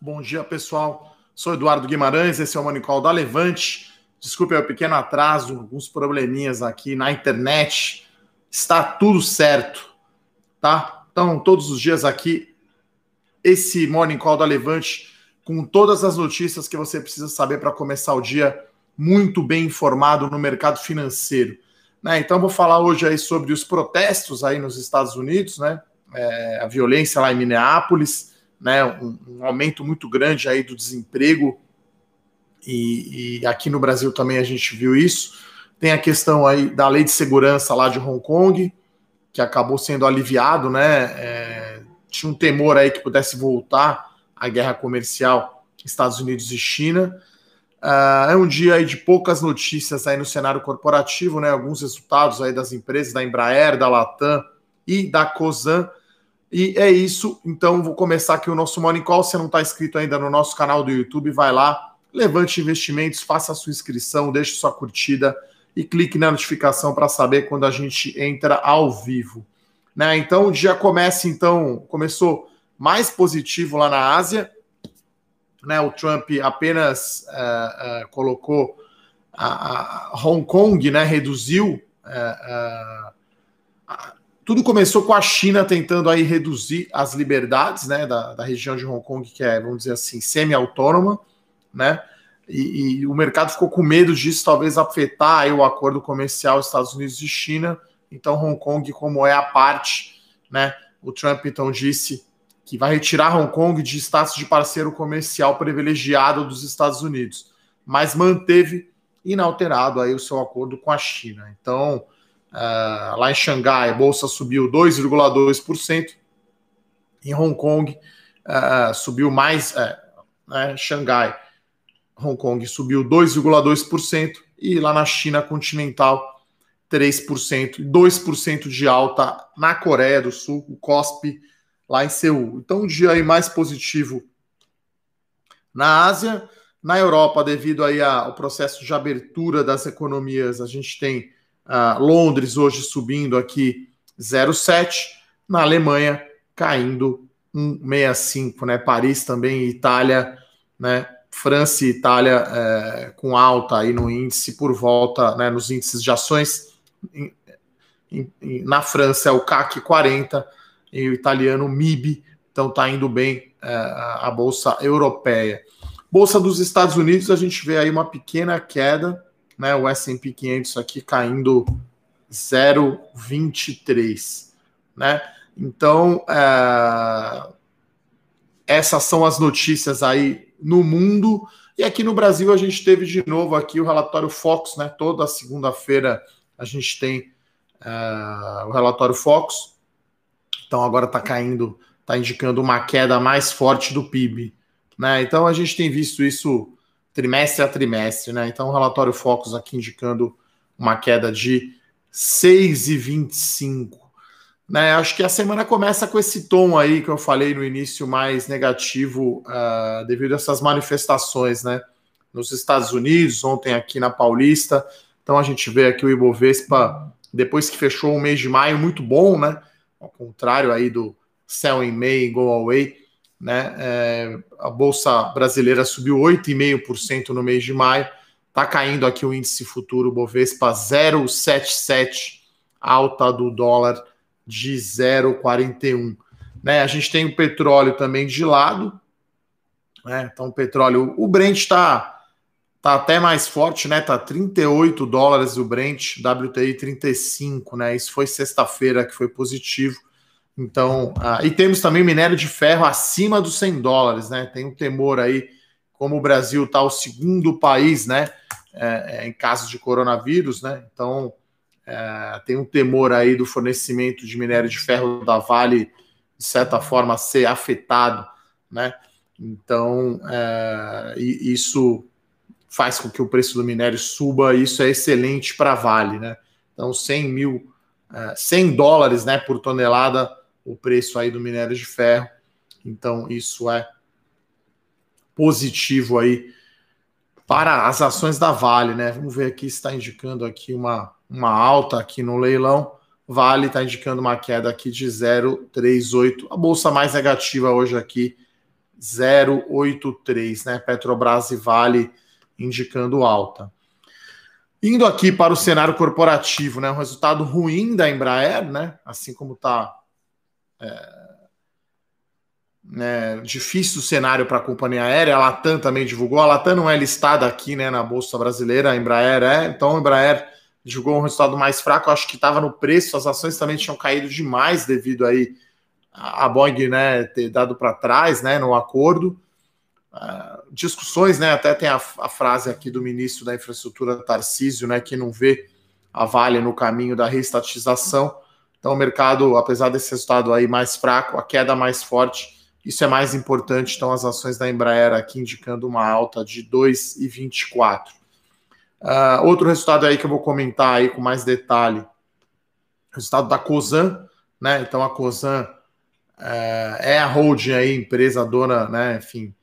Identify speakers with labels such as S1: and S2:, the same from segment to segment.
S1: Bom dia, pessoal. Sou Eduardo Guimarães, esse é o Monicol da Levante. Desculpe o pequeno atraso, alguns probleminhas aqui na internet. Está tudo certo, tá? Então, todos os dias aqui, esse Morning Call da Levante, com todas as notícias que você precisa saber para começar o dia muito bem informado no mercado financeiro. Né? Então, vou falar hoje aí sobre os protestos aí nos Estados Unidos, né? É, a violência lá em Minneapolis, né? Um, um, aumento muito grande aí do desemprego e, e, aqui no Brasil também a gente viu isso. Tem a questão aí da lei de segurança lá de Hong Kong, que acabou sendo aliviado, né? É, tinha um temor aí que pudesse voltar a guerra comercial Estados Unidos e China. Uh, é um dia aí de poucas notícias aí no cenário corporativo, né? Alguns resultados aí das empresas da Embraer, da Latam e da Cosan. E é isso. Então, vou começar aqui o nosso Morning Call. Se não está inscrito ainda no nosso canal do YouTube, vai lá, levante investimentos, faça a sua inscrição, deixe sua curtida e clique na notificação para saber quando a gente entra ao vivo. Né? Então, o dia começa, então, começou mais positivo lá na Ásia né, o Trump apenas uh, uh, colocou a, a, Hong Kong, né, reduziu. Uh, tudo começou com a China tentando aí reduzir as liberdades, né, da, da região de Hong Kong que é, vamos dizer assim, semi-autônoma, né, e, e, o mercado ficou com medo disso talvez afetar aí o acordo comercial Estados Unidos e China. Então Hong Kong, como é a parte, né, o Trump então disse que vai retirar Hong Kong de status de parceiro comercial privilegiado dos Estados Unidos, mas manteve inalterado aí o seu acordo com a China. Então, uh, lá em Xangai, a bolsa subiu 2,2%, em Hong Kong uh, subiu mais, uh, né, Xangai, Hong Kong subiu 2,2% e lá na China continental 3%, 2% de alta na Coreia do Sul, o COSP lá em Seul. Então, um dia aí mais positivo na Ásia. Na Europa, devido aí ao processo de abertura das economias, a gente tem uh, Londres hoje subindo aqui 0,7, na Alemanha caindo 1,65, né? Paris também, Itália, né? França e Itália é, com alta aí no índice por volta, né, nos índices de ações. Em, em, na França é o CAC 40, e o italiano MIB, então está indo bem é, a bolsa europeia. Bolsa dos Estados Unidos, a gente vê aí uma pequena queda, né? O S&P 500 aqui caindo 0,23, né? Então, é, essas são as notícias aí no mundo. E aqui no Brasil a gente teve de novo aqui o relatório Fox, né? Toda segunda-feira a gente tem é, o relatório Fox. Então agora está caindo, está indicando uma queda mais forte do PIB. Né? Então a gente tem visto isso trimestre a trimestre. Né? Então o relatório Focus aqui indicando uma queda de 6,25. Né, acho que a semana começa com esse tom aí que eu falei no início mais negativo uh, devido a essas manifestações, né? Nos Estados Unidos, ontem aqui na Paulista. Então a gente vê aqui o Ibovespa, depois que fechou o mês de maio, muito bom, né? ao contrário aí do Sell in May Go Away, né? É, a bolsa brasileira subiu 8,5% no mês de maio. Está caindo aqui o índice futuro Bovespa 0,77, alta do dólar de 0,41. Né? A gente tem o petróleo também de lado. Né? Então, o petróleo, o Brent está tá até mais forte, né? Tá 38 dólares o Brent, WTI 35, né? Isso foi sexta-feira que foi positivo. Então, ah, e temos também minério de ferro acima dos 100 dólares, né? Tem um temor aí, como o Brasil está o segundo país, né? É, em caso de coronavírus, né? Então, é, tem um temor aí do fornecimento de minério de ferro da Vale, de certa forma, ser afetado, né? Então, é, isso faz com que o preço do minério suba, e isso é excelente para a Vale, né? Então, 100 mil, 100 dólares né, por tonelada o preço aí do minério de ferro. Então, isso é positivo aí para as ações da Vale, né? Vamos ver aqui se está indicando aqui uma, uma alta aqui no leilão. Vale está indicando uma queda aqui de 0,38. A bolsa mais negativa hoje aqui 0,83, né? Petrobras e Vale indicando alta. Indo aqui para o cenário corporativo, né? Um resultado ruim da Embraer, né? Assim como está é, né, difícil cenário para a companhia aérea. A Latam também divulgou. A Latam não é listada aqui né, na Bolsa Brasileira, a Embraer é. Então a Embraer divulgou um resultado mais fraco. Eu acho que estava no preço, as ações também tinham caído demais devido aí a Boeing né, ter dado para trás né, no acordo. Uh, discussões, né? Até tem a, a, frase aqui do ministro da Infraestrutura Tarcísio, né, que não vê a Vale no caminho da reestatização. Então, o mercado, apesar desse resultado aí mais fraco, a queda mais forte, isso é mais importante. Então, as ações da Embraer aqui indicando uma alta de 2,24. Uh, ah, outro resultado aí que eu vou comentar aí com mais detalhe, resultado da Cosan, né? Então, a Cosan uh, é a holding aí, empresa dona, né? Enfim,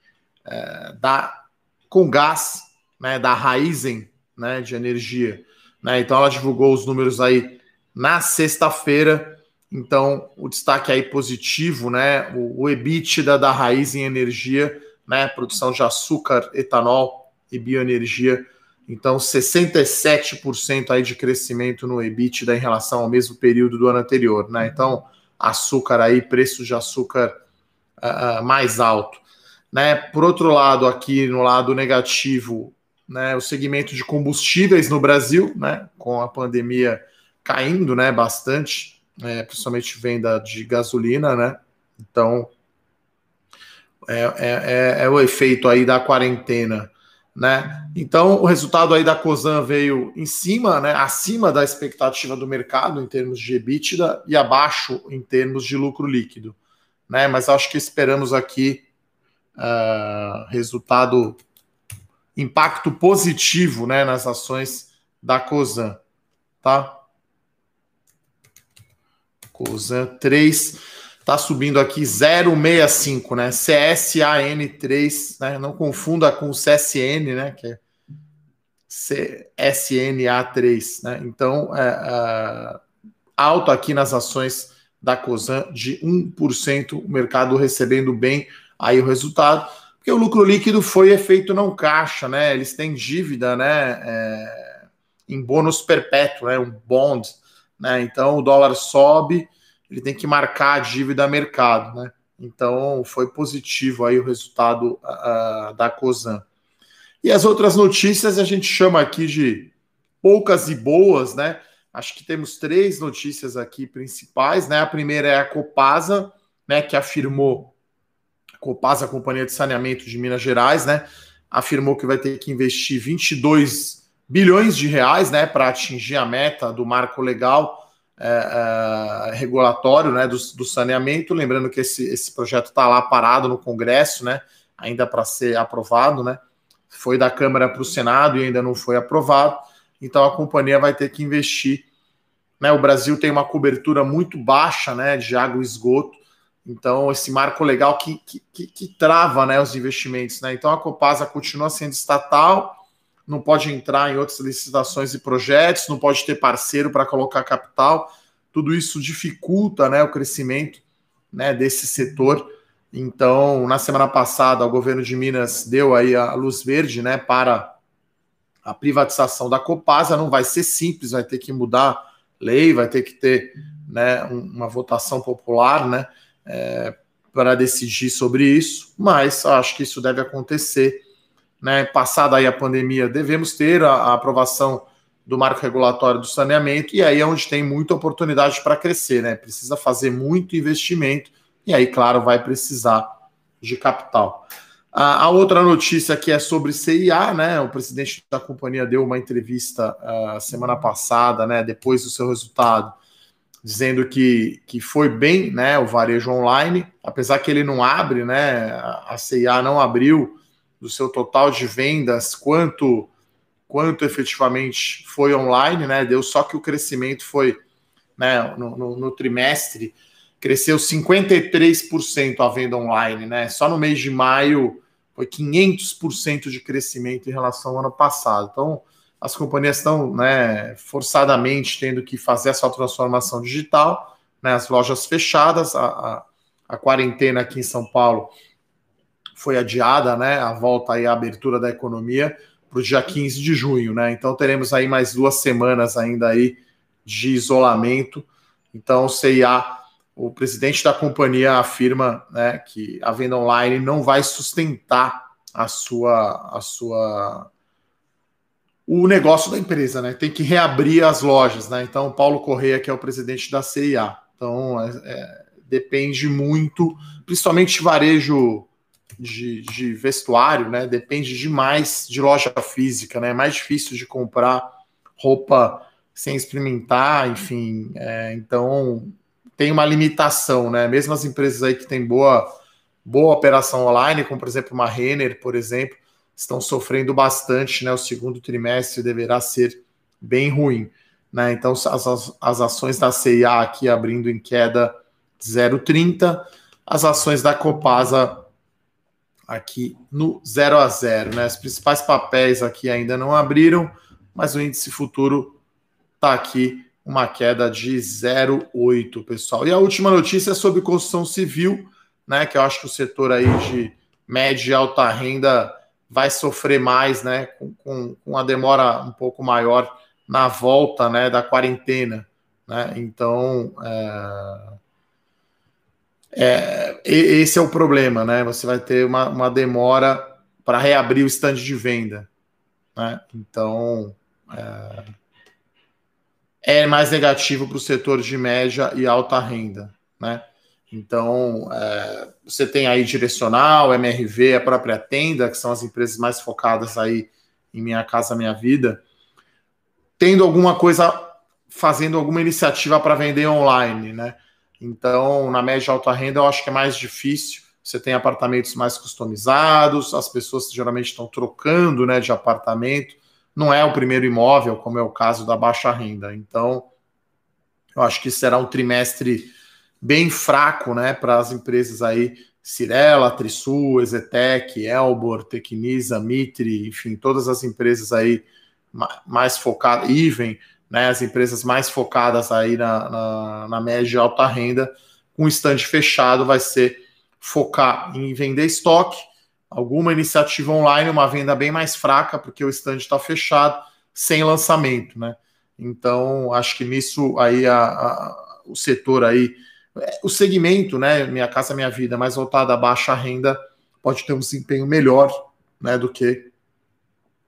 S1: uh, da com gás, né? Da Raizen, né? De energia, né? Então, ela divulgou os números aí na sexta-feira então, o destaque aí positivo, né? O, o EBITDA da raiz em energia, né? Produção de açúcar, etanol e bioenergia. Então, 67% aí de crescimento no EBITDA em relação ao mesmo período do ano anterior, né? Então, açúcar aí, preço de açúcar uh, mais alto. Né? Por outro lado, aqui no lado negativo, né, o segmento de combustíveis no Brasil, né, com a pandemia caindo né, bastante, é, principalmente venda de gasolina, né? Então é, é, é, é, o efeito aí da quarentena, né? Então o resultado aí da Cosan veio em cima, né? Acima da expectativa do mercado em termos de EBITDA e abaixo em termos de lucro líquido, né? Mas acho que esperamos aqui uh, resultado impacto positivo, né? Nas ações da Cosan, tá? Cosan 3 está subindo aqui 065, né? CSAN3, né? Não confunda com CSN, né? Que é CSNA3, né? Então, é, é, alto aqui nas ações da Cosan de 1%, o mercado recebendo bem aí o resultado, porque o lucro líquido foi efeito não caixa, né? Eles têm dívida, né? É, em bônus perpétuo, né? Um bond né? Então o dólar sobe, ele tem que marcar a dívida a mercado, né? Então foi positivo aí o resultado uh, da Cosan. E as outras notícias a gente chama aqui de poucas e boas, né? Acho que temos três notícias aqui principais, né? A primeira é a Copasa, né? Que afirmou, Copasa, Companhia de Saneamento de Minas Gerais, né? Afirmou que vai ter que investir 22 bilhões de reais né, para atingir a meta do marco legal é, é, regulatório né, do, do, saneamento. Lembrando que esse, esse projeto está lá parado no Congresso, né, ainda para ser aprovado. Né, foi da Câmara para o Senado e ainda não foi aprovado. Então a companhia vai ter que investir. Né, o Brasil tem uma cobertura muito baixa né, de água e esgoto. Então, esse marco legal que, que, que, que trava né, os investimentos. Né? Então, a Copasa continua sendo estatal, não pode entrar em outras licitações e projetos, não pode ter parceiro para colocar capital. Tudo isso dificulta né, o crescimento né, desse setor. Então, na semana passada, o governo de Minas deu aí a luz verde né, para a privatização da Copasa. Não vai ser simples, vai ter que mudar lei, vai ter que ter né, uma votação popular né, é, para decidir sobre isso, mas acho que isso deve acontecer né, passada aí a pandemia, devemos ter a, a, aprovação do marco regulatório do saneamento, e aí é onde tem muita oportunidade para crescer, né? Precisa fazer muito investimento, e aí, claro, vai precisar de capital. A, a outra notícia que é sobre CIA, né? O presidente da companhia deu uma entrevista uh, semana passada, né? Depois do seu resultado, dizendo que, que foi bem, né? O varejo online, apesar que ele não abre, né? A CIA não abriu do seu total de vendas, quanto quanto efetivamente foi online, né? Deu só que o crescimento foi, né, no, no, no trimestre, cresceu 53% a venda online, né? Só no mês de maio foi 500% de crescimento em relação ao ano passado. Então, as companhias estão, né, forçadamente tendo que fazer essa transformação digital, né? As lojas fechadas, a, a, a quarentena aqui em São Paulo foi adiada, né? A volta aí à abertura da economia para o dia 15 de junho, né? Então teremos aí mais duas semanas ainda aí de isolamento. Então, o CIA, o presidente da companhia afirma né, que a venda online não vai sustentar a sua, a sua o negócio da empresa, né? Tem que reabrir as lojas, né? Então, Paulo Correia, que é o presidente da CIA. Então, é, é, depende muito, principalmente varejo de, de, vestuário, né? Depende demais de loja física, né? É mais difícil de comprar roupa sem experimentar, enfim. É, então, tem uma limitação, né? Mesmo as empresas aí que têm boa, boa operação online, como por exemplo uma Renner, por exemplo, estão sofrendo bastante, né? O segundo trimestre deverá ser bem ruim, né? Então, as, as ações da CIA aqui abrindo em queda 0,30, as ações da Copasa aqui no 0 a 0, né? Os principais papéis aqui ainda não abriram, mas o índice futuro está aqui uma queda de 0,8, pessoal. E a última notícia é sobre construção civil, né? Que eu acho que o setor aí de média e alta renda vai sofrer mais, né? Com, com, com a demora um pouco maior na volta, né? Da quarentena, né? Então, é é, esse é o problema, né? Você vai ter uma, uma demora para reabrir o stand de venda. Né? Então, é, é mais negativo para o setor de média e alta renda. Né? Então, é, você tem aí Direcional, MRV, a própria Tenda, que são as empresas mais focadas aí em Minha Casa Minha Vida, tendo alguma coisa, fazendo alguma iniciativa para vender online, né? Então, na média alta renda, eu acho que é mais difícil. Você tem apartamentos mais customizados, as pessoas geralmente estão trocando né, de apartamento. Não é o primeiro imóvel, como é o caso da baixa renda. Então, eu acho que será um trimestre bem fraco né, para as empresas aí, Cirela, Trisul, Ezetec, Elbor, Tecnisa, Mitre, enfim, todas as empresas aí mais focadas, Iven, né, as empresas mais focadas aí na, na, na média e alta renda, com estande fechado, vai ser focar em vender estoque, alguma iniciativa online, uma venda bem mais fraca, porque o estande está fechado, sem lançamento, né? Então, acho que nisso aí a, a, o setor aí, o segmento, né? Minha casa, minha vida, mais voltada a baixa renda, pode ter um desempenho melhor, né, do que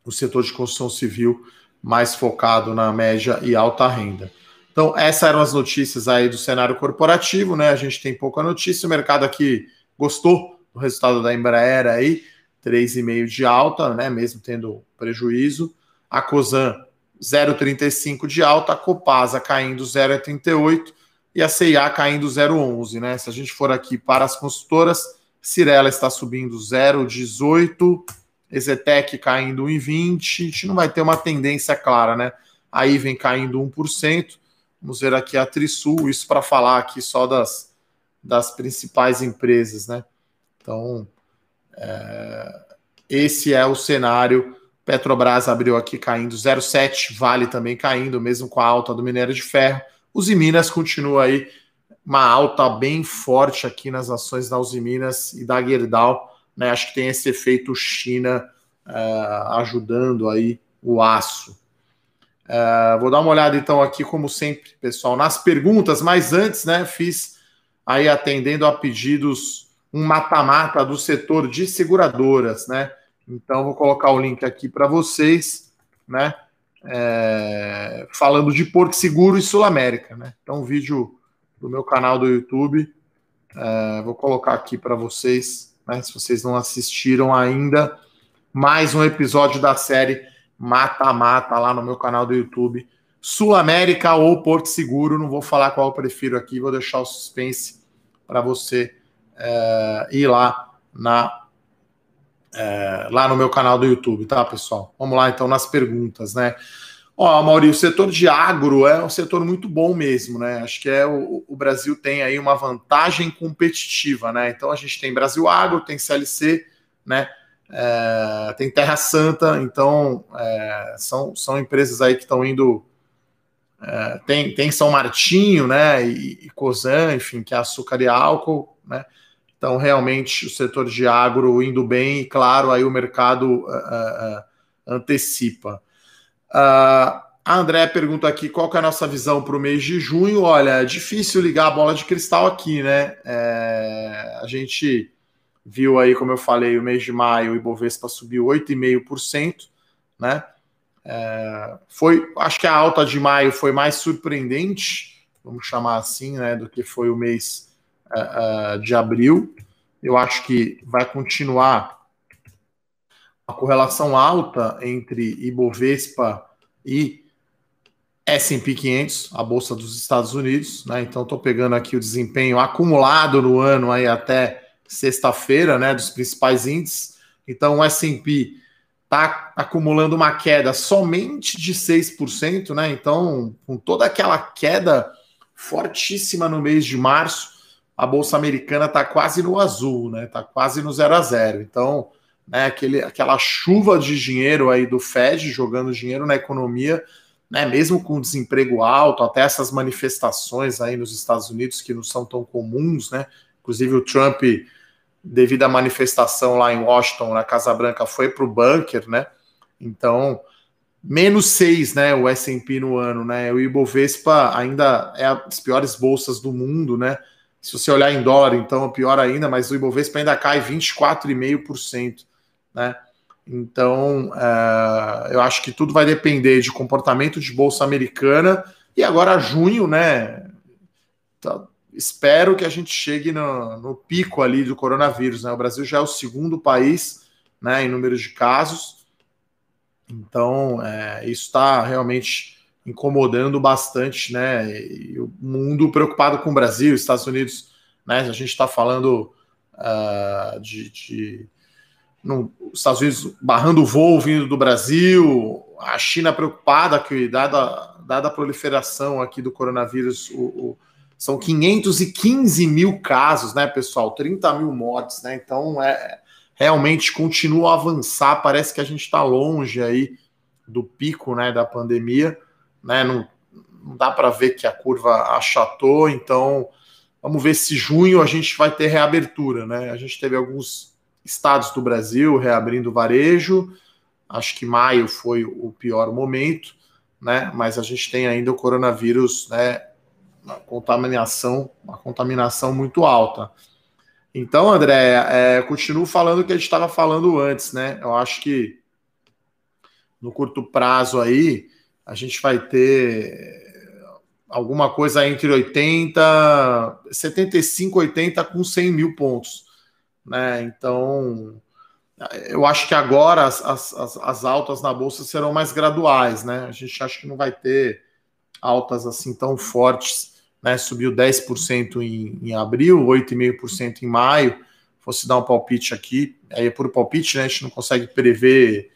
S1: o setor de construção civil mais focado na média e alta renda. Então, essas eram as notícias aí do cenário corporativo, né? A gente tem pouca notícia, o mercado aqui gostou do resultado da Embraer aí, 3,5 de alta, né? Mesmo tendo prejuízo. A Cosan 0,35 de alta, a Copasa caindo 0,38 e a CIA caindo 0,11, né? Se a gente for aqui para as consultoras, Cirela está subindo 0,18 Exetec caindo 1,20, a gente não vai ter uma tendência clara, né? Aí vem caindo 1%. Vamos ver aqui a Trisul, isso para falar aqui só das, das principais empresas, né? Então, é, esse é o cenário. Petrobras abriu aqui caindo 0,7, Vale também caindo, mesmo com a alta do minério de ferro. Os Minas continua aí uma alta bem forte aqui nas ações da Uzi Minas e da Gerdau né? Acho que tem esse efeito China uh, ajudando aí o aço. Uh, vou dar uma olhada então aqui, como sempre, pessoal, nas perguntas, mas antes, né, fiz aí atendendo a pedidos um mata-mata do setor de seguradoras, né? Então vou colocar o link aqui para vocês, né? É, falando de Porto Seguro e Sul América, né? Então, um vídeo do meu canal do YouTube. É, vou colocar aqui para vocês né? Se vocês não assistiram ainda, mais um episódio da série Mata Mata lá no meu canal do YouTube. Sul América ou Porto Seguro, não vou falar qual eu prefiro aqui, vou deixar o suspense para você é, ir lá na é, lá no meu canal do YouTube, tá, pessoal? Vamos lá então nas perguntas, né? Ó, Maurício, o setor de agro é um setor muito bom mesmo, né? Acho que é o, o, Brasil tem aí uma vantagem competitiva, né? Então a gente tem Brasil Agro, tem CLC, né? É, tem Terra Santa, então é, são, são empresas aí que estão indo. É, tem, tem São Martinho, né? E, e enfim, que é açúcar e álcool, né? Então, realmente, o setor de agro indo bem, e claro, aí o mercado uh, uh, antecipa. Uh, a André pergunta aqui qual é a nossa visão para o mês de junho. Olha, é difícil ligar a bola de cristal aqui, né? É, a gente viu aí, como eu falei, o mês de maio, o Ibovespa subiu 8,5%, né? É, foi, acho que a alta de maio foi mais surpreendente, vamos chamar assim, né, do que foi o mês uh, uh, de abril. Eu acho que vai continuar a correlação alta entre Ibovespa e S&P 500, a bolsa dos Estados Unidos, né? Então estou pegando aqui o desempenho acumulado no ano aí até sexta-feira, né, dos principais índices. Então o S&P está acumulando uma queda somente de 6%, né? Então, com toda aquela queda fortíssima no mês de março, a bolsa americana está quase no azul, né? Está quase no zero a zero. Então, né, aquele, aquela chuva de dinheiro aí do Fed jogando dinheiro na economia, né, mesmo com desemprego alto, até essas manifestações aí nos Estados Unidos que não são tão comuns, né? Inclusive o Trump devido à manifestação lá em Washington, na Casa Branca, foi para o bunker, né? Então, menos seis, né? O S&P no ano, né? O Ibovespa ainda é as piores bolsas do mundo, né? Se você olhar em dólar, então é pior ainda, mas o Ibovespa ainda cai 24,5%, né? Então, uh, eu acho que tudo vai depender de comportamento de bolsa americana e agora junho, né? Tá, espero que a gente chegue no, no, pico ali do coronavírus. Né? O Brasil já é o segundo país né, em número de casos, então é, isso está realmente incomodando bastante, né? E o mundo preocupado com o Brasil, Estados Unidos, né? A gente está falando uh, de, de no, os Estados Unidos barrando o voo vindo do Brasil, a China preocupada que, dada, dada a proliferação aqui do coronavírus, o, o são 515 mil casos, né, pessoal? 30 mil mortes, né? Então, é, realmente continua a avançar. Parece que a gente está longe aí do pico, né, da pandemia, né? Não, não dá para ver que a curva achatou. Então, vamos ver se junho a gente vai ter reabertura, né? A gente teve alguns estados do Brasil reabrindo varejo. Acho que maio foi o pior momento, né? Mas a gente tem ainda o coronavírus, né? uma contaminação, uma contaminação muito alta. Então, André, é, continuo falando o que a gente estava falando antes, né? Eu acho que no curto prazo aí a gente vai ter alguma coisa entre 80, 75, 80 com 100 mil pontos, né? Então, eu acho que agora as, as, as altas na bolsa serão mais graduais, né? A gente acha que não vai ter altas assim tão fortes né, subiu 10% em, em abril, 8,5% em maio. Fosse dar um palpite aqui, aí é por palpite, né? A gente não consegue prever.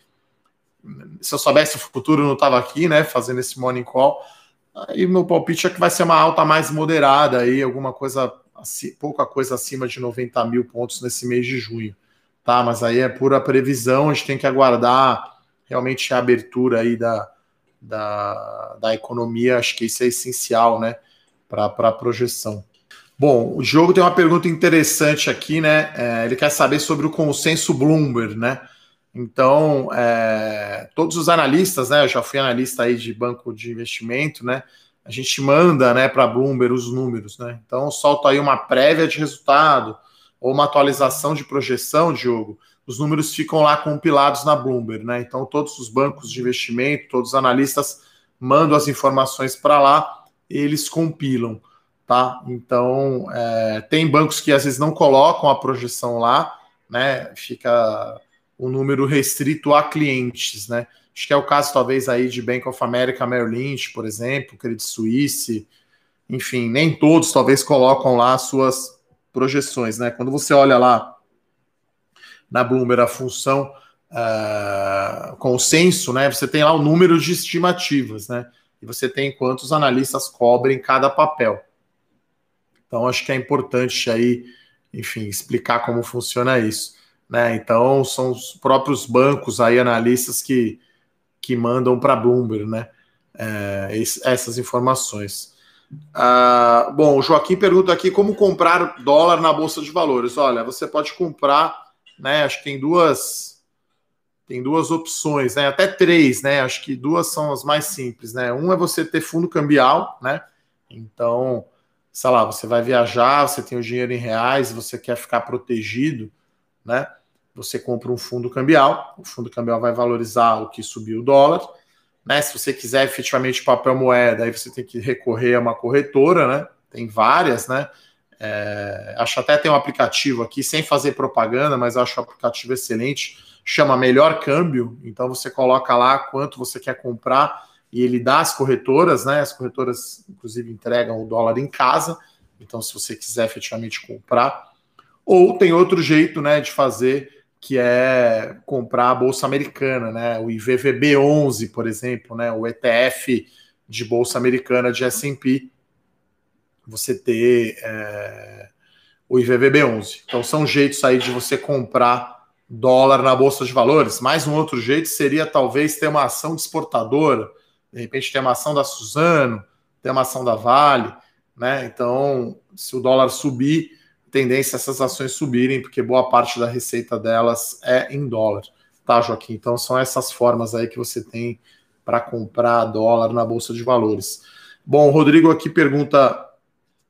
S1: Se eu soubesse o futuro, eu não estava aqui, né? Fazendo esse morning call. Aí meu palpite é que vai ser uma alta mais moderada aí, alguma coisa, pouca coisa acima de 90 mil pontos nesse mês de junho, tá? Mas aí é pura previsão, a gente tem que aguardar realmente a abertura aí da, da, da economia, acho que isso é essencial, né? para a projeção. Bom, o Diogo tem uma pergunta interessante aqui, né? É, ele quer saber sobre o consenso Bloomberg, né? Então, é, todos os analistas, né? Eu já fui analista aí de banco de investimento, né? A gente manda, né, para Bloomberg os números, né? Então, solta aí uma prévia de resultado ou uma atualização de projeção, Diogo. Os números ficam lá compilados na Bloomberg, né? Então, todos os bancos de investimento, todos os analistas mandam as informações para lá eles compilam, tá? Então, é, tem bancos que às vezes não colocam a projeção lá, né? Fica o número restrito a clientes, né? Acho que é o caso, talvez, aí de Bank of America, Merrill Lynch, por exemplo, Credit Suisse, enfim, nem todos talvez colocam lá as suas projeções, né? Quando você olha lá na Bloomberg a função uh, consenso, né? Você tem lá o número de estimativas, né? e você tem quantos analistas cobrem cada papel. Então, acho que é importante aí, enfim, explicar como funciona isso. Né? Então, são os próprios bancos aí, analistas, que, que mandam para Bloomberg né? É, essas informações. Uh, bom, o Joaquim pergunta aqui como comprar dólar na Bolsa de Valores. Olha, você pode comprar, né? Acho que tem duas tem duas opções, né? Até três, né? Acho que duas são as mais simples, né? Um é você ter fundo cambial, né? Então, sei lá, você vai viajar, você tem o dinheiro em reais, você quer ficar protegido, né? Você compra um fundo cambial, o fundo cambial vai valorizar o que subiu o dólar, né? Se você quiser efetivamente papel moeda, aí você tem que recorrer a uma corretora, né? Tem várias, né? É, acho até tem um aplicativo aqui, sem fazer propaganda, mas acho o aplicativo excelente, chama Melhor Câmbio. Então você coloca lá quanto você quer comprar e ele dá as corretoras, né? As corretoras, inclusive, entregam o dólar em casa. Então, se você quiser efetivamente comprar, ou tem outro jeito, né, de fazer que é comprar a bolsa americana, né? O IVVB11, por exemplo, né? O ETF de bolsa americana de S&P, você ter é, o IVVB11. Então são jeitos aí de você comprar dólar na bolsa de valores. Mais um outro jeito seria talvez ter uma ação de exportadora, de repente ter uma ação da Suzano, ter uma ação da Vale, né? Então, se o dólar subir, tendência essas ações subirem, porque boa parte da receita delas é em dólar, tá, Joaquim? Então são essas formas aí que você tem para comprar dólar na Bolsa de Valores. Bom, o Rodrigo aqui pergunta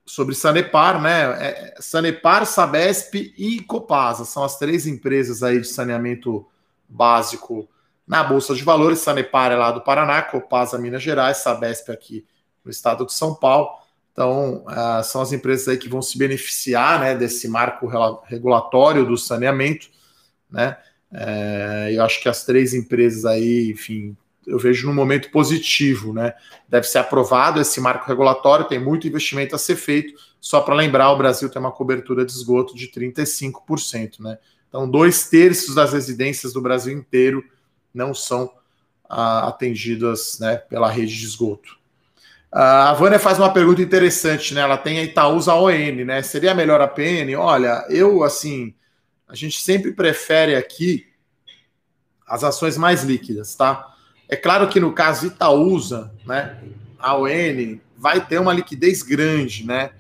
S1: sobre Sanepar, né? É, Sanepar, Sabesp e Copasa são as três empresas aí de saneamento básico na Bolsa de Valores. Sanepar é lá do Paraná, Copasa Minas Gerais, Sabesp aqui no estado de São Paulo. Então, uh, são as empresas aí que vão se beneficiar né, desse marco regulatório do saneamento. Né? É, eu acho que as três empresas aí, enfim, eu vejo num momento positivo. Né? Deve ser aprovado esse marco regulatório, tem muito investimento a ser feito. Só para lembrar, o Brasil tem uma cobertura de esgoto de 35%. Né? Então, dois terços das residências do Brasil inteiro não são uh, atendidas né, pela rede de esgoto. A Vânia faz uma pergunta interessante, né? Ela tem a Itaúsa ON, né? Seria melhor a PN? Olha, eu, assim, a gente sempre prefere aqui as ações mais líquidas, tá? É claro que no caso Itaúsa, né? A ON vai ter uma liquidez grande, né?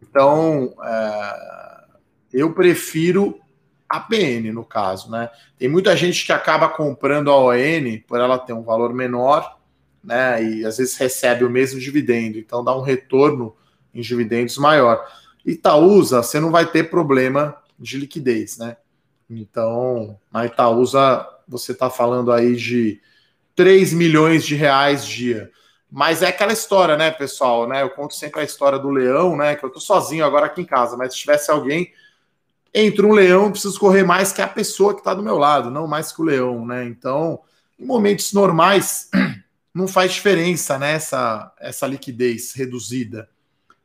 S1: Então, é, eu prefiro a PN no caso, né? Tem muita gente que acaba comprando a ON por ela ter um valor menor né? E às vezes recebe o mesmo dividendo, então dá um retorno em dividendos maior. Itaúsa, você não vai ter problema de liquidez, né? Então, na Itaúsa, você está falando aí de 3 milhões de reais dia. Mas é aquela história, né, pessoal? Né? Eu conto sempre a história do leão, né? Que eu tô sozinho agora aqui em casa, mas se tivesse alguém entre um leão, preciso correr mais que a pessoa que está do meu lado, não mais que o leão, né? Então, em momentos normais, não faz diferença né, essa liquidez reduzida,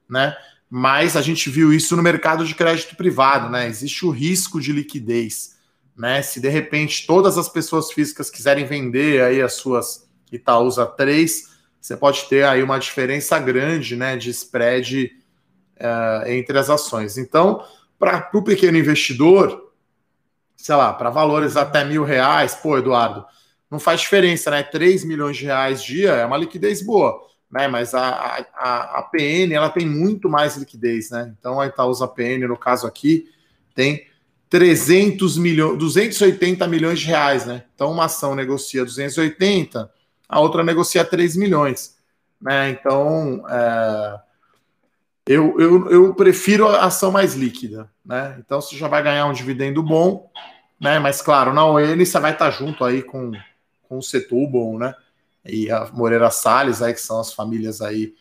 S1: né? Mas a gente viu isso no mercado de crédito privado, né? Existe o risco de liquidez, né? Se de repente todas as pessoas físicas quiserem vender aí as suas Itaúsa 3, você pode ter aí uma diferença grande, né, de spread uh, entre as ações. Então, para o pequeno investidor, sei lá, para valores até mil reais, pô, Eduardo, não faz diferença, né? 3 milhões de reais dia é uma liquidez boa, né? Mas a, a, a PN ela tem muito mais liquidez, né? Então a Itaúsa PN, no caso aqui, tem 300 milhões, 280 milhões de reais, né? Então uma ação negocia 280, a outra negocia 3 milhões, né? Então é, eu, eu, eu prefiro a ação mais líquida, né? Então você já vai ganhar um dividendo bom, né? Mas claro, na ON você vai estar junto aí com com o Setúbal, né? E a Moreira Salles, aí, que são as famílias aí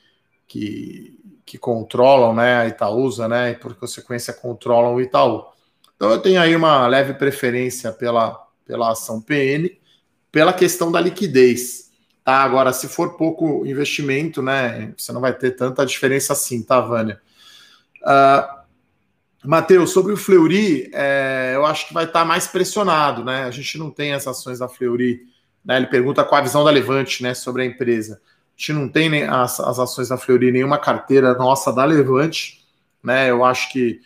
S1: que, que controlam né, a Itaúsa, né? E por consequência controlam o Itaú. Então eu tenho aí uma leve preferência pela, pela ação PN, pela questão da liquidez. Tá? Agora, se for pouco investimento, né? Você não vai ter tanta diferença assim, tá, Vânia? Uh, Matheus, sobre o Fleury, é, eu acho que vai estar mais pressionado, né? A gente não tem as ações da Fleury né? Ele pergunta qual a visão da Levante né, sobre a empresa. A gente não tem nem as, as ações da Fleury, nenhuma carteira nossa da Levante. Né? Eu acho que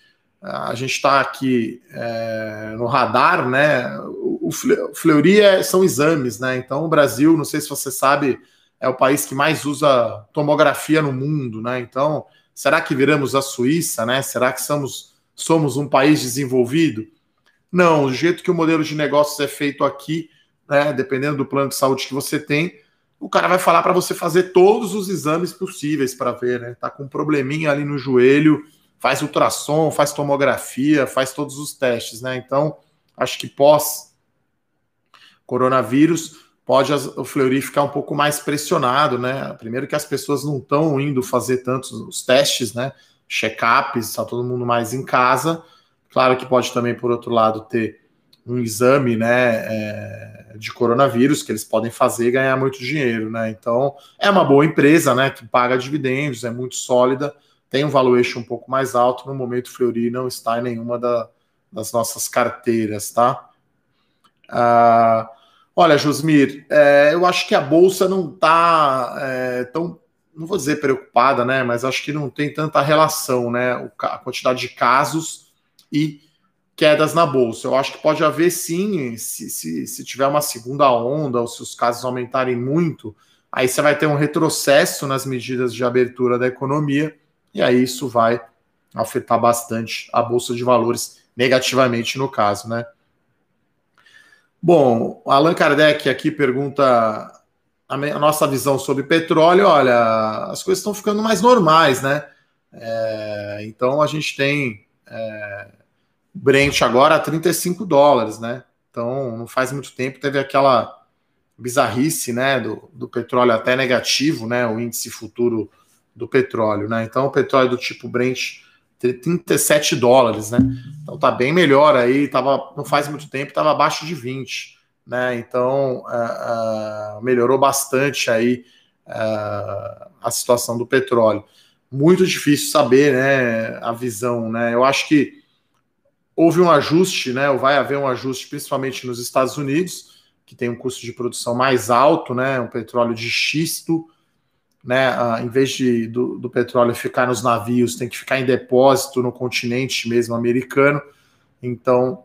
S1: a gente está aqui é, no radar, né? O, o Fleury é, são exames, né? Então o Brasil, não sei se você sabe, é o país que mais usa tomografia no mundo, né? Então, será que viramos a Suíça, né? Será que somos, somos um país desenvolvido? Não, do jeito que o modelo de negócios é feito aqui, né, dependendo do plano de saúde que você tem, o cara vai falar para você fazer todos os exames possíveis para ver, né? Tá com um probleminha ali no joelho, faz ultrassom, faz tomografia, faz todos os testes, né? Então, acho que pós coronavírus pode o Fleury ficar um pouco mais pressionado, né? Primeiro que as pessoas não estão indo fazer tantos os testes, né? Check-ups, está todo mundo mais em casa. Claro que pode também, por outro lado, ter um exame né, é, de coronavírus que eles podem fazer e ganhar muito dinheiro. Né? Então, é uma boa empresa né, que paga dividendos, é muito sólida, tem um valuation um pouco mais alto. No momento, Fleury não está em nenhuma da, das nossas carteiras. Tá? Ah, olha, Josmir, é, eu acho que a Bolsa não está é, tão não vou dizer preocupada, né? Mas acho que não tem tanta relação, né? A quantidade de casos e quedas na bolsa. Eu acho que pode haver sim, se, se, se tiver uma segunda onda ou se os casos aumentarem muito, aí você vai ter um retrocesso nas medidas de abertura da economia e aí isso vai afetar bastante a bolsa de valores negativamente no caso, né? Bom, Allan Kardec aqui pergunta a, nossa visão sobre petróleo. Olha, as coisas estão ficando mais normais, né? É, então a gente tem é, Brent agora a 35 dólares, né? Então, não faz muito tempo teve aquela bizarrice, né, do, do petróleo até negativo, né, o índice futuro do petróleo, né? Então, o petróleo do tipo Brent 37 dólares, né? Então tá bem melhor aí, tava, não faz muito tempo, estava abaixo de 20, né? Então uh, uh, melhorou bastante aí uh, a situação do petróleo. Muito difícil saber, né, a visão, né? Eu acho que houve um ajuste, né, ou vai haver um ajuste, principalmente nos Estados Unidos, que tem um custo de produção mais alto, né, um petróleo de xisto, né, uh, em vez de, do, do, petróleo ficar nos navios, tem que ficar em depósito no continente mesmo americano. Então,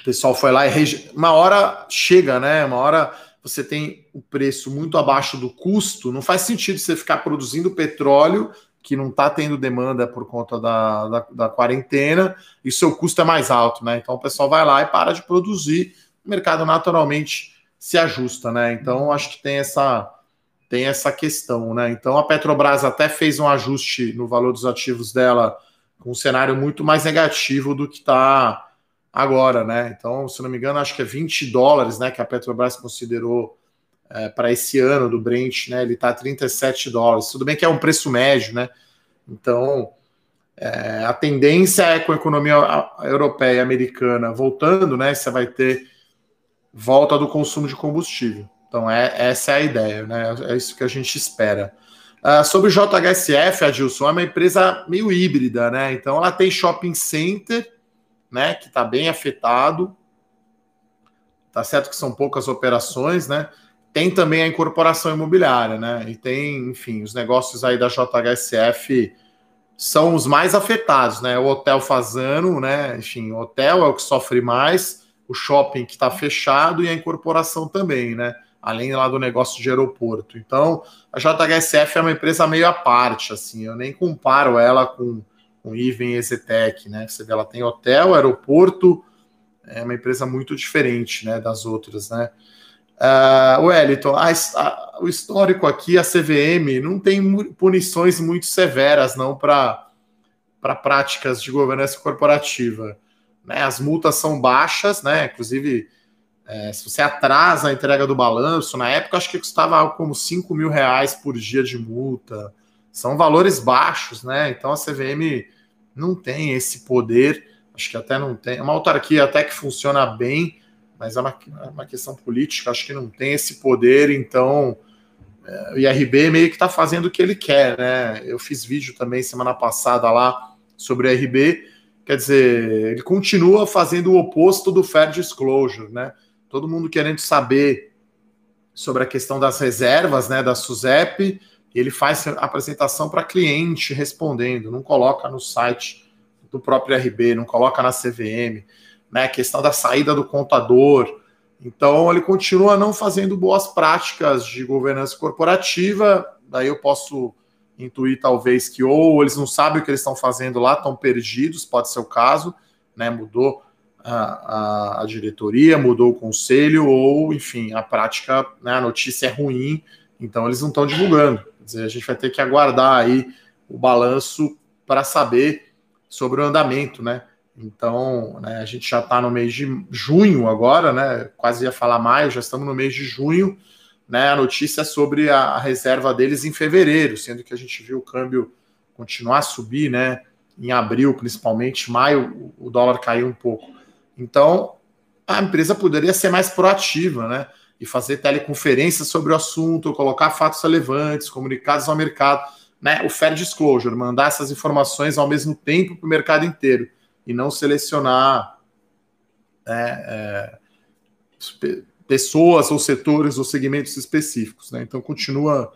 S1: o pessoal foi lá e uma hora chega, né, uma hora você tem o preço muito abaixo do custo, não faz sentido você ficar produzindo petróleo que não está tendo demanda por conta da, da, da, quarentena e seu custo é mais alto, né? Então o pessoal vai lá e para de produzir, o mercado naturalmente se ajusta, né? Então acho que tem essa tem essa questão, né? Então a Petrobras até fez um ajuste no valor dos ativos dela com um cenário muito mais negativo do que está agora, né? Então, se não me engano, acho que é 20 dólares, né, que a Petrobras considerou é, para esse ano do Brent, né? Ele está a 37 dólares. Tudo bem que é um preço médio, né? Então, é, a tendência é com a economia europeia e americana voltando, né? Você vai ter volta do consumo de combustível. Então, é, essa é a ideia, né? É isso que a gente espera. Uh, sobre o JHSF, Adilson, é uma empresa meio híbrida, né? Então, ela tem shopping center, né? Que está bem afetado. Tá certo que são poucas operações, né? Tem também a incorporação imobiliária, né? E tem, enfim, os negócios aí da JHSF são os mais afetados, né? O hotel Fazano, né? Enfim, o hotel é o que sofre mais, o shopping que está fechado e a incorporação também, né? Além lá do negócio de aeroporto. Então, a JHSF é uma empresa meio à parte, assim, eu nem comparo ela com, com Iven e né? Você vê, ela tem hotel, aeroporto, é uma empresa muito diferente, né, das outras, né? Uh, Wellington, a, a, o histórico aqui, a CVM, não tem punições muito severas não para práticas de governança corporativa. Né? As multas são baixas, né? Inclusive, é, se você atrasa a entrega do balanço, na época acho que custava algo como 5 mil reais por dia de multa. São valores baixos, né? Então a CVM não tem esse poder, acho que até não tem. É uma autarquia até que funciona bem mas é uma, é uma questão política, acho que não tem esse poder, então é, o IRB meio que está fazendo o que ele quer, né? Eu fiz vídeo também semana passada lá sobre o IRB, quer dizer, ele continua fazendo o oposto do fair disclosure, né? Todo mundo querendo saber sobre a questão das reservas, né, da SUSEP, ele faz apresentação para cliente respondendo, não coloca no site do próprio RB, não coloca na CVM né? A questão da saída do contador, Então, ele continua não fazendo boas práticas de governança corporativa. Daí eu posso intuir, talvez, que ou eles não sabem o que eles estão fazendo lá, estão perdidos, pode ser o caso, né? Mudou a, a, a diretoria, mudou o conselho, ou, enfim, a prática, né, a notícia é ruim, então eles não estão divulgando. Quer dizer, a gente vai ter que aguardar aí o balanço para saber sobre o andamento, né? Então, né, a gente já está no mês de junho agora, né? Quase ia falar maio, já estamos no mês de junho. Né, a notícia é sobre a, reserva deles em fevereiro, sendo que a gente viu o câmbio continuar a subir, né? Em abril, principalmente, maio, o dólar caiu um pouco. Então, a empresa poderia ser mais proativa, né? E fazer teleconferências sobre o assunto, colocar fatos relevantes, comunicados ao mercado, né? O fair disclosure, mandar essas informações ao mesmo tempo para o mercado inteiro e não selecionar é, é, pessoas ou setores ou segmentos específicos. Né? Então continua,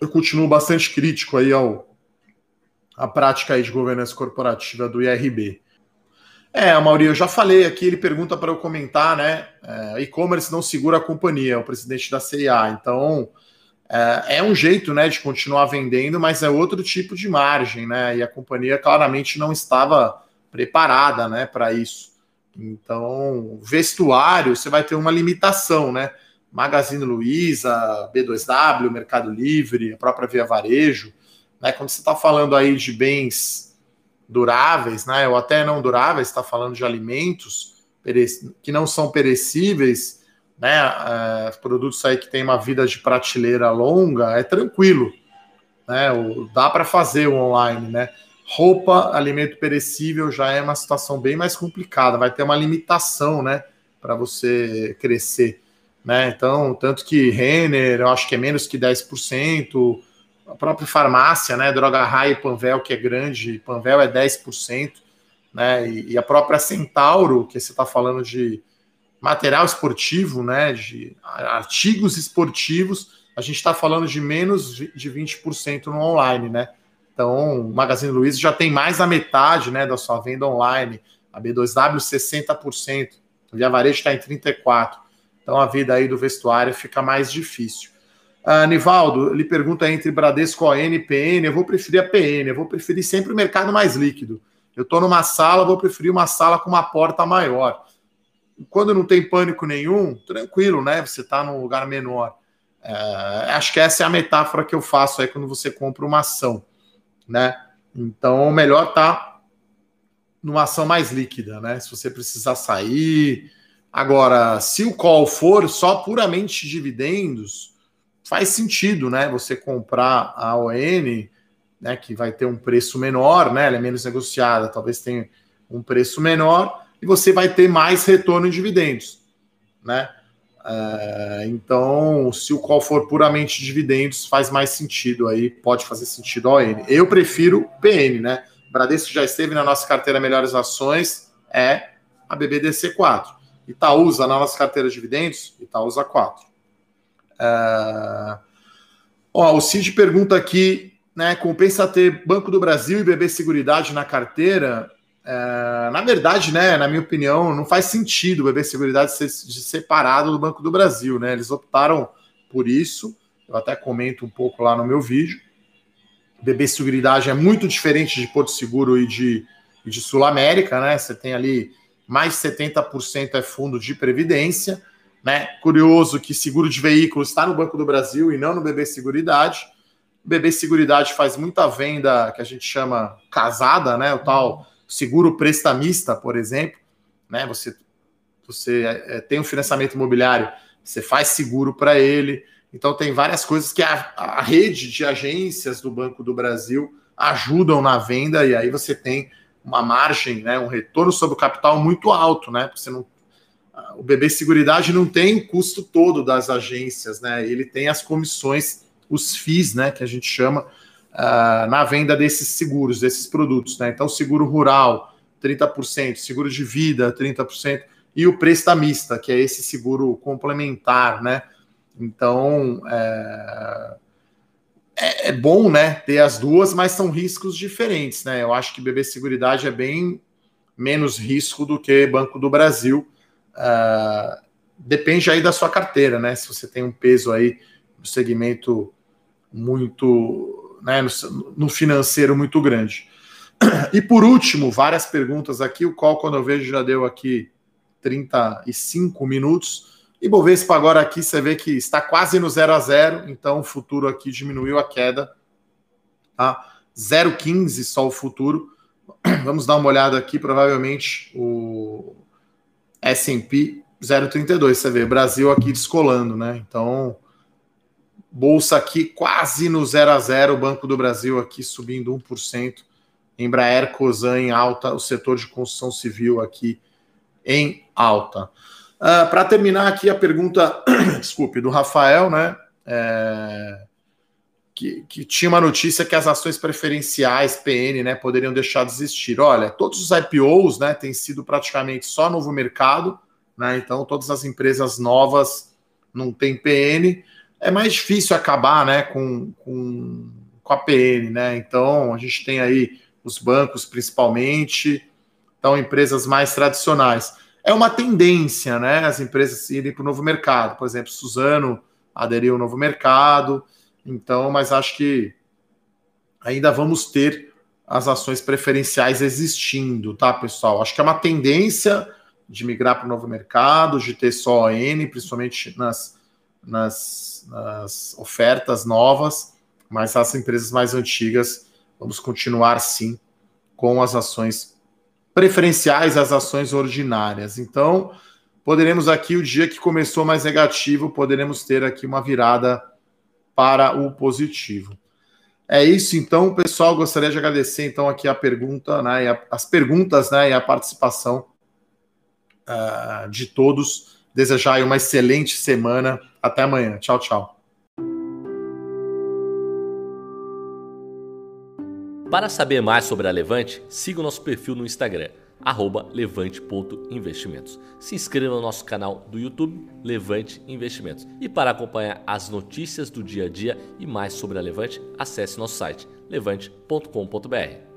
S1: eu continuo bastante crítico aí ao a prática aí de governança corporativa do IRB. É, Mauri, eu já falei aqui, ele pergunta para eu comentar, né? É, e-commerce não segura a companhia, é o presidente da CIA. Então, é, é, um jeito, né, de continuar vendendo, mas é outro tipo de margem, né? E a companhia claramente não estava preparada, né, para isso. Então, vestuário, você vai ter uma limitação, né? Magazine Luiza, B2W, Mercado Livre, a própria Via Varejo, né? Quando você está falando aí de bens duráveis, né? Ou até não duráveis, está falando de alimentos que não são perecíveis, né? É, produtos aí que tem uma vida de prateleira longa, é tranquilo, né? Dá para fazer o online, né? Roupa, alimento perecível já é uma situação bem mais complicada, vai ter uma limitação, né, para você crescer, né? Então, tanto que Renner, eu acho que é menos que 10%, a própria farmácia, né, Droga Raia e Panvel, que é grande, Panvel é 10%, né? E, e a própria Centauro, que você está falando de material esportivo, né, de artigos esportivos, a gente está falando de menos de 20% no online, né? Então, o Magazine Luiza já tem mais da metade né, da sua venda online. A B2W, 60%. O Via Varejo está em 34%. Então, a vida aí do vestuário fica mais difícil. Uh, Nivaldo, ele pergunta entre Bradesco ON e PN. Eu vou preferir a PN. Eu vou preferir sempre o mercado mais líquido. Eu estou numa sala, vou preferir uma sala com uma porta maior. Quando não tem pânico nenhum, tranquilo, né? Você está num lugar menor. Uh, acho que essa é a metáfora que eu faço aí quando você compra uma ação né? Então, melhor tá numa ação mais líquida, né? Se você precisar sair. Agora, se o call for só puramente dividendos, faz sentido, né? Você comprar a ON, né? Que vai ter um preço menor, né? Ela é menos negociada, talvez tenha um preço menor, e você vai ter mais retorno em dividendos, né? É, então, se o call for puramente dividendos, faz mais sentido aí, pode fazer sentido ON. Eu prefiro PN, né? Bradesco já esteve na nossa carteira Melhores Ações, é a BBDC4. Itaúsa na nossa carteira de dividendos, Itaúsa 4. É... Ó, o Cid pergunta aqui, né? Compensa ter Banco do Brasil e BB Seguridade na carteira? É, na verdade, né, na minha opinião, não faz sentido o BB Seguridade ser, separado do Banco do Brasil, né? Eles optaram por isso. Eu até comento um pouco lá no meu vídeo. BB Seguridade é muito diferente de Porto Seguro e de, e de Sul América, né? Você tem ali mais de 70% é fundo de previdência, né? Curioso que seguro de veículo está no Banco do Brasil e não no BB Seguridade. O BB Seguridade faz muita venda que a gente chama casada, né? O tal seguro prestamista, por exemplo, né? Você, você é, tem um financiamento imobiliário, você faz seguro para ele. Então tem várias coisas que a, a, rede de agências do Banco do Brasil ajudam na venda e aí você tem uma margem, né, um retorno sobre o capital muito alto, né? Você não, o BB Seguridade não tem o custo todo das agências, né? Ele tem as comissões, os FIIs, né, que a gente chama, uh, na venda desses seguros, desses produtos. Né? Então, seguro rural, 30%, seguro de vida, 30%, e o prestamista, que é esse seguro complementar, né? Então, é, é, é, bom, né, ter as duas, mas são riscos diferentes, né? Eu acho que BB Seguridade é bem menos risco do que Banco do Brasil. Uh, depende aí da sua carteira, né? Se você tem um peso aí no segmento muito, né, no, no financeiro muito grande. E por último, várias perguntas aqui. O qual, quando eu vejo, já deu aqui 35 minutos. E Bovespa agora aqui, você vê que está quase no 0 a 0 então o futuro aqui diminuiu a queda. Tá? 0,15 só o futuro. Vamos dar uma olhada aqui, provavelmente o S&P 0,32, você vê, Brasil aqui descolando, né? Então, bolsa aqui quase no 0 a 0, Banco do Brasil aqui subindo 1%, Embraer, Cosan em alta, o setor de construção civil aqui em alta. Uh, Para terminar aqui a pergunta, desculpe, do Rafael, né? É, que, que, tinha uma notícia que as ações preferenciais PN, né, poderiam deixar de existir. Olha, todos os IPOs, né, têm sido praticamente só novo mercado, né? Então todas as empresas novas não têm PN. É mais difícil acabar, né, com, com, com a PN, né? Então a gente tem aí os bancos principalmente, então empresas mais tradicionais. É uma tendência, né? As empresas irem para o novo mercado. Por exemplo, Suzano aderiu ao novo mercado. Então, mas acho que ainda vamos ter as ações preferenciais existindo, tá, pessoal? Acho que é uma tendência de migrar para o novo mercado, de ter só ON, principalmente nas, nas, nas ofertas novas, mas as empresas mais antigas, vamos continuar sim com as ações preferenciais às ações ordinárias. Então, poderemos aqui, o dia que começou mais negativo, poderemos ter aqui uma virada para o positivo. É isso, então, pessoal. Gostaria de agradecer então aqui a pergunta, né, a, as perguntas, né, e a participação uh, de todos. Desejar uma excelente semana. Até amanhã. Tchau, tchau.
S2: Para saber mais sobre a Levante, siga o nosso perfil no Instagram, levante.investimentos. Se inscreva no nosso canal do YouTube, Levante Investimentos. E para acompanhar as notícias do dia a dia e mais sobre a Levante, acesse nosso site levante.com.br.